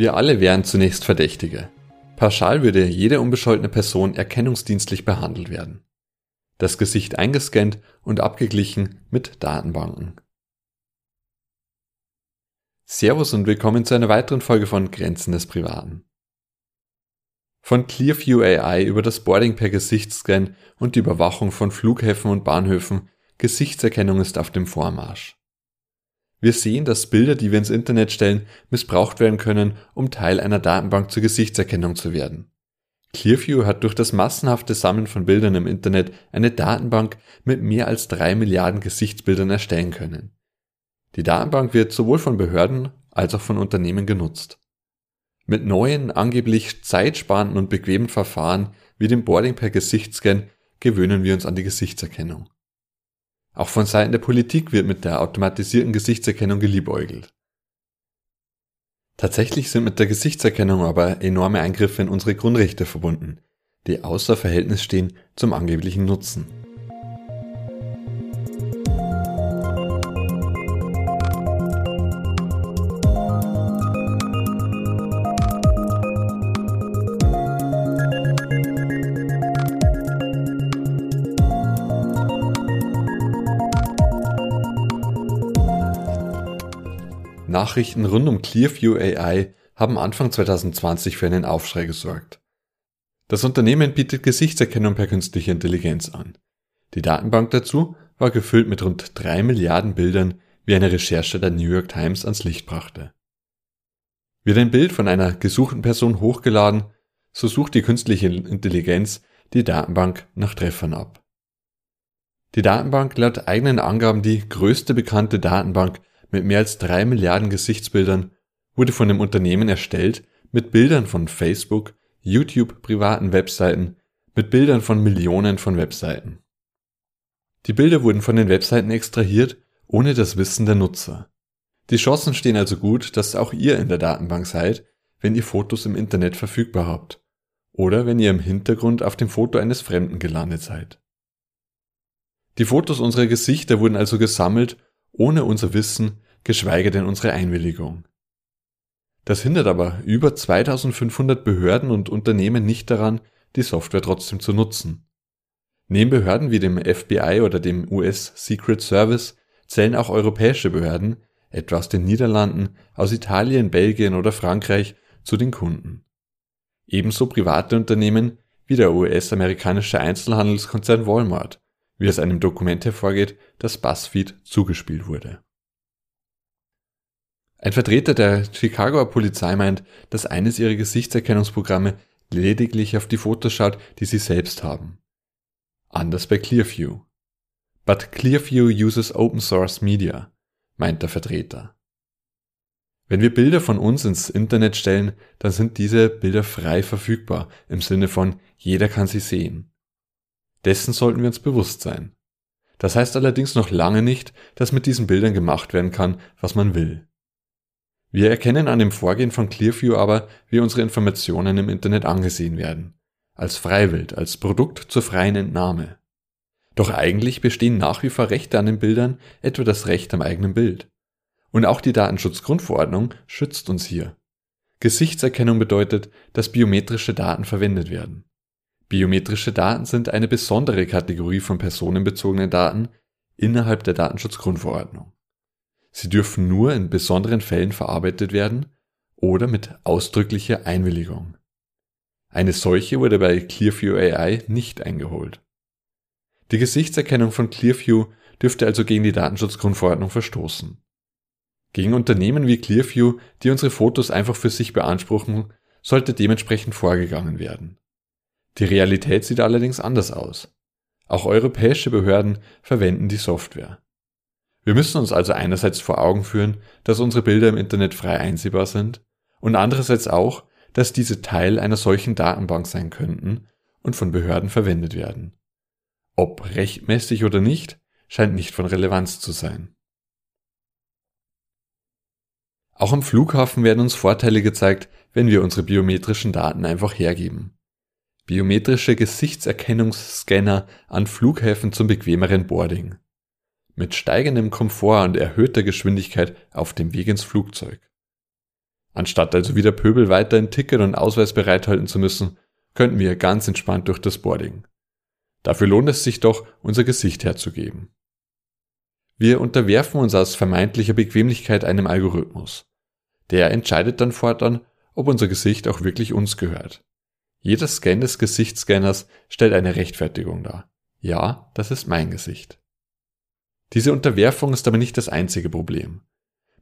Wir alle wären zunächst Verdächtige. Pauschal würde jede unbescholtene Person erkennungsdienstlich behandelt werden. Das Gesicht eingescannt und abgeglichen mit Datenbanken. Servus und willkommen zu einer weiteren Folge von Grenzen des Privaten. Von Clearview AI über das Boarding per Gesichtsscan und die Überwachung von Flughäfen und Bahnhöfen, Gesichtserkennung ist auf dem Vormarsch. Wir sehen, dass Bilder, die wir ins Internet stellen, missbraucht werden können, um Teil einer Datenbank zur Gesichtserkennung zu werden. Clearview hat durch das massenhafte Sammeln von Bildern im Internet eine Datenbank mit mehr als drei Milliarden Gesichtsbildern erstellen können. Die Datenbank wird sowohl von Behörden als auch von Unternehmen genutzt. Mit neuen, angeblich zeitsparenden und bequemen Verfahren wie dem Boarding per Gesichtsscan gewöhnen wir uns an die Gesichtserkennung. Auch von Seiten der Politik wird mit der automatisierten Gesichtserkennung geliebäugelt. Tatsächlich sind mit der Gesichtserkennung aber enorme Eingriffe in unsere Grundrechte verbunden, die außer Verhältnis stehen zum angeblichen Nutzen. Nachrichten rund um Clearview AI haben Anfang 2020 für einen Aufschrei gesorgt. Das Unternehmen bietet Gesichtserkennung per künstlicher Intelligenz an. Die Datenbank dazu war gefüllt mit rund drei Milliarden Bildern, wie eine Recherche der New York Times ans Licht brachte. Wird ein Bild von einer gesuchten Person hochgeladen, so sucht die künstliche Intelligenz die Datenbank nach Treffern ab. Die Datenbank laut eigenen Angaben die größte bekannte Datenbank mit mehr als drei Milliarden Gesichtsbildern wurde von dem Unternehmen erstellt mit Bildern von Facebook, YouTube, privaten Webseiten, mit Bildern von Millionen von Webseiten. Die Bilder wurden von den Webseiten extrahiert, ohne das Wissen der Nutzer. Die Chancen stehen also gut, dass auch ihr in der Datenbank seid, wenn ihr Fotos im Internet verfügbar habt oder wenn ihr im Hintergrund auf dem Foto eines Fremden gelandet seid. Die Fotos unserer Gesichter wurden also gesammelt ohne unser Wissen, geschweige denn unsere Einwilligung. Das hindert aber über 2500 Behörden und Unternehmen nicht daran, die Software trotzdem zu nutzen. Neben Behörden wie dem FBI oder dem US Secret Service zählen auch europäische Behörden, etwa aus den Niederlanden, aus Italien, Belgien oder Frankreich, zu den Kunden. Ebenso private Unternehmen wie der US-amerikanische Einzelhandelskonzern Walmart wie aus einem Dokument hervorgeht, das BuzzFeed zugespielt wurde. Ein Vertreter der Chicagoer Polizei meint, dass eines ihrer Gesichtserkennungsprogramme lediglich auf die Fotos schaut, die sie selbst haben. Anders bei Clearview. But Clearview uses Open Source Media, meint der Vertreter. Wenn wir Bilder von uns ins Internet stellen, dann sind diese Bilder frei verfügbar, im Sinne von jeder kann sie sehen. Dessen sollten wir uns bewusst sein. Das heißt allerdings noch lange nicht, dass mit diesen Bildern gemacht werden kann, was man will. Wir erkennen an dem Vorgehen von Clearview aber, wie unsere Informationen im Internet angesehen werden. Als Freiwild, als Produkt zur freien Entnahme. Doch eigentlich bestehen nach wie vor Rechte an den Bildern, etwa das Recht am eigenen Bild. Und auch die Datenschutzgrundverordnung schützt uns hier. Gesichtserkennung bedeutet, dass biometrische Daten verwendet werden. Biometrische Daten sind eine besondere Kategorie von personenbezogenen Daten innerhalb der Datenschutzgrundverordnung. Sie dürfen nur in besonderen Fällen verarbeitet werden oder mit ausdrücklicher Einwilligung. Eine solche wurde bei Clearview AI nicht eingeholt. Die Gesichtserkennung von Clearview dürfte also gegen die Datenschutzgrundverordnung verstoßen. Gegen Unternehmen wie Clearview, die unsere Fotos einfach für sich beanspruchen, sollte dementsprechend vorgegangen werden. Die Realität sieht allerdings anders aus. Auch europäische Behörden verwenden die Software. Wir müssen uns also einerseits vor Augen führen, dass unsere Bilder im Internet frei einsehbar sind und andererseits auch, dass diese Teil einer solchen Datenbank sein könnten und von Behörden verwendet werden. Ob rechtmäßig oder nicht, scheint nicht von Relevanz zu sein. Auch am Flughafen werden uns Vorteile gezeigt, wenn wir unsere biometrischen Daten einfach hergeben biometrische Gesichtserkennungsscanner an Flughäfen zum bequemeren Boarding. Mit steigendem Komfort und erhöhter Geschwindigkeit auf dem Weg ins Flugzeug. Anstatt also wieder Pöbel weiter ein Ticket und Ausweis bereithalten zu müssen, könnten wir ganz entspannt durch das Boarding. Dafür lohnt es sich doch, unser Gesicht herzugeben. Wir unterwerfen uns aus vermeintlicher Bequemlichkeit einem Algorithmus. Der entscheidet dann fortan, ob unser Gesicht auch wirklich uns gehört. Jeder Scan des Gesichtsscanners stellt eine Rechtfertigung dar. Ja, das ist mein Gesicht. Diese Unterwerfung ist aber nicht das einzige Problem.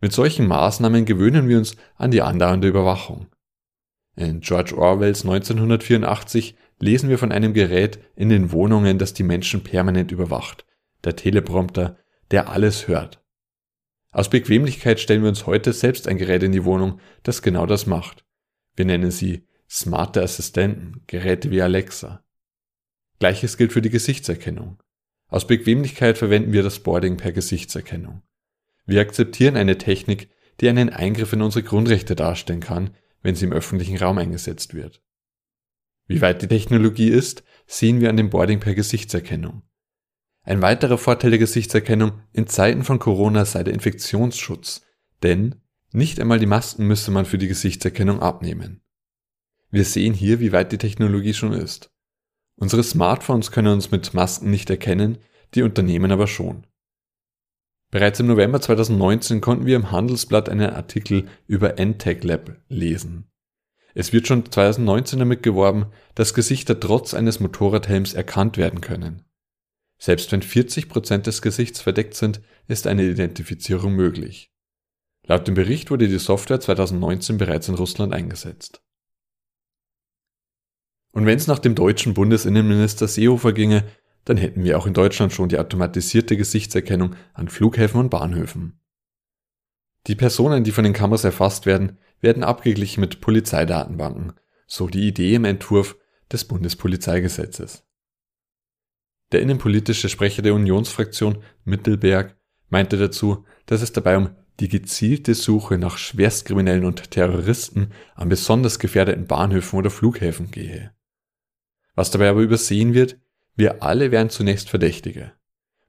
Mit solchen Maßnahmen gewöhnen wir uns an die andauernde Überwachung. In George Orwells 1984 lesen wir von einem Gerät in den Wohnungen, das die Menschen permanent überwacht, der Teleprompter, der alles hört. Aus Bequemlichkeit stellen wir uns heute selbst ein Gerät in die Wohnung, das genau das macht. Wir nennen sie smarte Assistenten, Geräte wie Alexa. Gleiches gilt für die Gesichtserkennung. Aus Bequemlichkeit verwenden wir das Boarding per Gesichtserkennung. Wir akzeptieren eine Technik, die einen Eingriff in unsere Grundrechte darstellen kann, wenn sie im öffentlichen Raum eingesetzt wird. Wie weit die Technologie ist, sehen wir an dem Boarding per Gesichtserkennung. Ein weiterer Vorteil der Gesichtserkennung in Zeiten von Corona sei der Infektionsschutz, denn nicht einmal die Masken müsse man für die Gesichtserkennung abnehmen. Wir sehen hier, wie weit die Technologie schon ist. Unsere Smartphones können uns mit Masken nicht erkennen, die Unternehmen aber schon. Bereits im November 2019 konnten wir im Handelsblatt einen Artikel über NTech Lab lesen. Es wird schon 2019 damit geworben, dass Gesichter trotz eines Motorradhelms erkannt werden können. Selbst wenn 40 Prozent des Gesichts verdeckt sind, ist eine Identifizierung möglich. Laut dem Bericht wurde die Software 2019 bereits in Russland eingesetzt. Und wenn es nach dem deutschen Bundesinnenminister Seehofer ginge, dann hätten wir auch in Deutschland schon die automatisierte Gesichtserkennung an Flughäfen und Bahnhöfen. Die Personen, die von den Kameras erfasst werden, werden abgeglichen mit Polizeidatenbanken, so die Idee im Entwurf des Bundespolizeigesetzes. Der innenpolitische Sprecher der Unionsfraktion Mittelberg meinte dazu, dass es dabei um die gezielte Suche nach Schwerstkriminellen und Terroristen an besonders gefährdeten Bahnhöfen oder Flughäfen gehe. Was dabei aber übersehen wird, wir alle wären zunächst Verdächtige.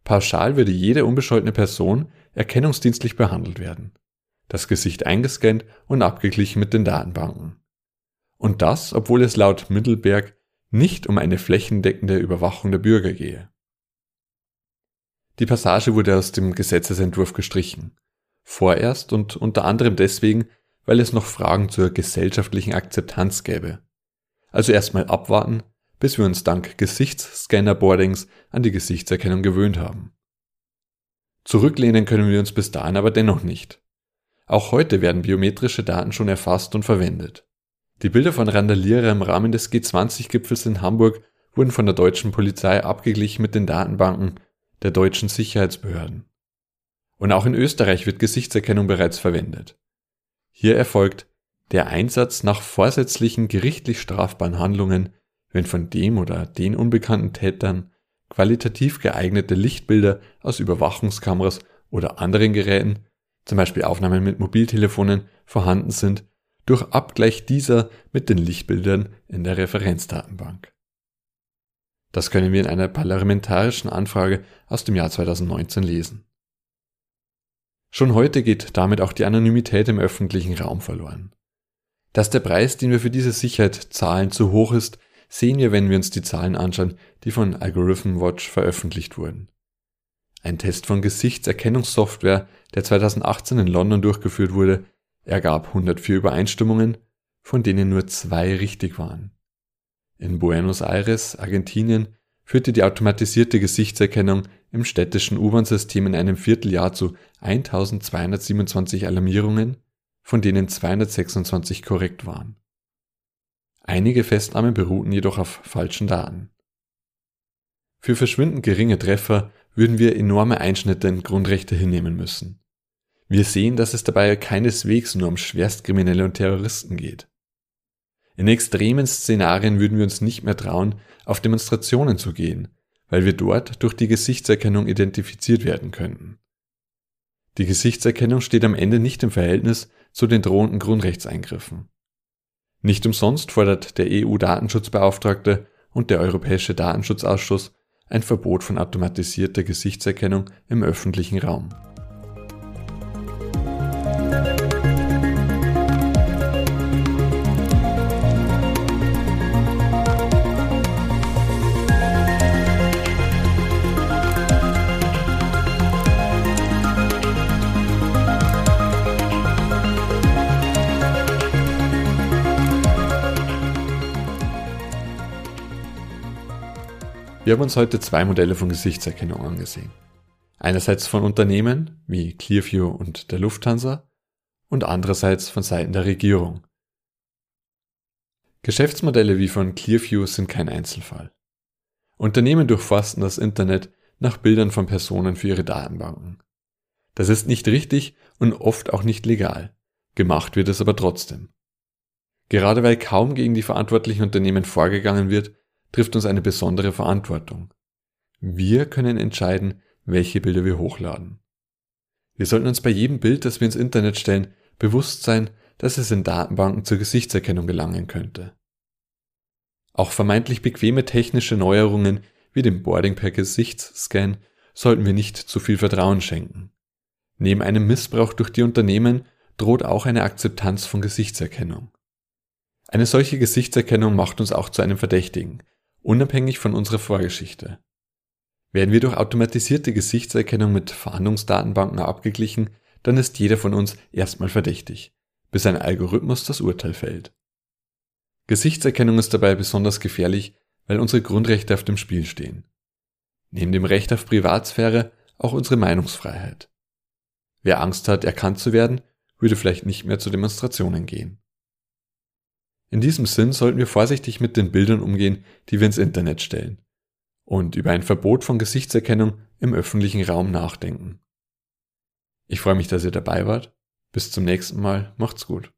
Pauschal würde jede unbescholtene Person erkennungsdienstlich behandelt werden. Das Gesicht eingescannt und abgeglichen mit den Datenbanken. Und das, obwohl es laut Mittelberg nicht um eine flächendeckende Überwachung der Bürger gehe. Die Passage wurde aus dem Gesetzesentwurf gestrichen. Vorerst und unter anderem deswegen, weil es noch Fragen zur gesellschaftlichen Akzeptanz gäbe. Also erstmal abwarten, bis wir uns dank Gesichtsscanner-Boardings an die Gesichtserkennung gewöhnt haben. Zurücklehnen können wir uns bis dahin aber dennoch nicht. Auch heute werden biometrische Daten schon erfasst und verwendet. Die Bilder von Randalierer im Rahmen des G20-Gipfels in Hamburg wurden von der deutschen Polizei abgeglichen mit den Datenbanken der deutschen Sicherheitsbehörden. Und auch in Österreich wird Gesichtserkennung bereits verwendet. Hier erfolgt der Einsatz nach vorsätzlichen gerichtlich strafbaren Handlungen wenn von dem oder den unbekannten Tätern qualitativ geeignete Lichtbilder aus Überwachungskameras oder anderen Geräten, zum Beispiel Aufnahmen mit Mobiltelefonen, vorhanden sind, durch Abgleich dieser mit den Lichtbildern in der Referenzdatenbank. Das können wir in einer parlamentarischen Anfrage aus dem Jahr 2019 lesen. Schon heute geht damit auch die Anonymität im öffentlichen Raum verloren. Dass der Preis, den wir für diese Sicherheit zahlen, zu hoch ist, sehen wir, wenn wir uns die Zahlen anschauen, die von Algorithm Watch veröffentlicht wurden. Ein Test von Gesichtserkennungssoftware, der 2018 in London durchgeführt wurde, ergab 104 Übereinstimmungen, von denen nur zwei richtig waren. In Buenos Aires, Argentinien, führte die automatisierte Gesichtserkennung im städtischen U-Bahn-System in einem Vierteljahr zu 1227 Alarmierungen, von denen 226 korrekt waren. Einige Festnahmen beruhten jedoch auf falschen Daten. Für verschwindend geringe Treffer würden wir enorme Einschnitte in Grundrechte hinnehmen müssen. Wir sehen, dass es dabei keineswegs nur um Schwerstkriminelle und Terroristen geht. In extremen Szenarien würden wir uns nicht mehr trauen, auf Demonstrationen zu gehen, weil wir dort durch die Gesichtserkennung identifiziert werden könnten. Die Gesichtserkennung steht am Ende nicht im Verhältnis zu den drohenden Grundrechtseingriffen. Nicht umsonst fordert der EU-Datenschutzbeauftragte und der Europäische Datenschutzausschuss ein Verbot von automatisierter Gesichtserkennung im öffentlichen Raum. Wir haben uns heute zwei Modelle von Gesichtserkennung angesehen. Einerseits von Unternehmen wie Clearview und der Lufthansa und andererseits von Seiten der Regierung. Geschäftsmodelle wie von Clearview sind kein Einzelfall. Unternehmen durchforsten das Internet nach Bildern von Personen für ihre Datenbanken. Das ist nicht richtig und oft auch nicht legal. Gemacht wird es aber trotzdem. Gerade weil kaum gegen die verantwortlichen Unternehmen vorgegangen wird, trifft uns eine besondere Verantwortung. Wir können entscheiden, welche Bilder wir hochladen. Wir sollten uns bei jedem Bild, das wir ins Internet stellen, bewusst sein, dass es in Datenbanken zur Gesichtserkennung gelangen könnte. Auch vermeintlich bequeme technische Neuerungen wie dem Boarding per Gesichtsscan sollten wir nicht zu viel Vertrauen schenken. Neben einem Missbrauch durch die Unternehmen droht auch eine Akzeptanz von Gesichtserkennung. Eine solche Gesichtserkennung macht uns auch zu einem Verdächtigen, unabhängig von unserer Vorgeschichte. Werden wir durch automatisierte Gesichtserkennung mit Fahndungsdatenbanken abgeglichen, dann ist jeder von uns erstmal verdächtig, bis ein Algorithmus das Urteil fällt. Gesichtserkennung ist dabei besonders gefährlich, weil unsere Grundrechte auf dem Spiel stehen. Neben dem Recht auf Privatsphäre auch unsere Meinungsfreiheit. Wer Angst hat, erkannt zu werden, würde vielleicht nicht mehr zu Demonstrationen gehen. In diesem Sinn sollten wir vorsichtig mit den Bildern umgehen, die wir ins Internet stellen und über ein Verbot von Gesichtserkennung im öffentlichen Raum nachdenken. Ich freue mich, dass ihr dabei wart. Bis zum nächsten Mal. Macht's gut.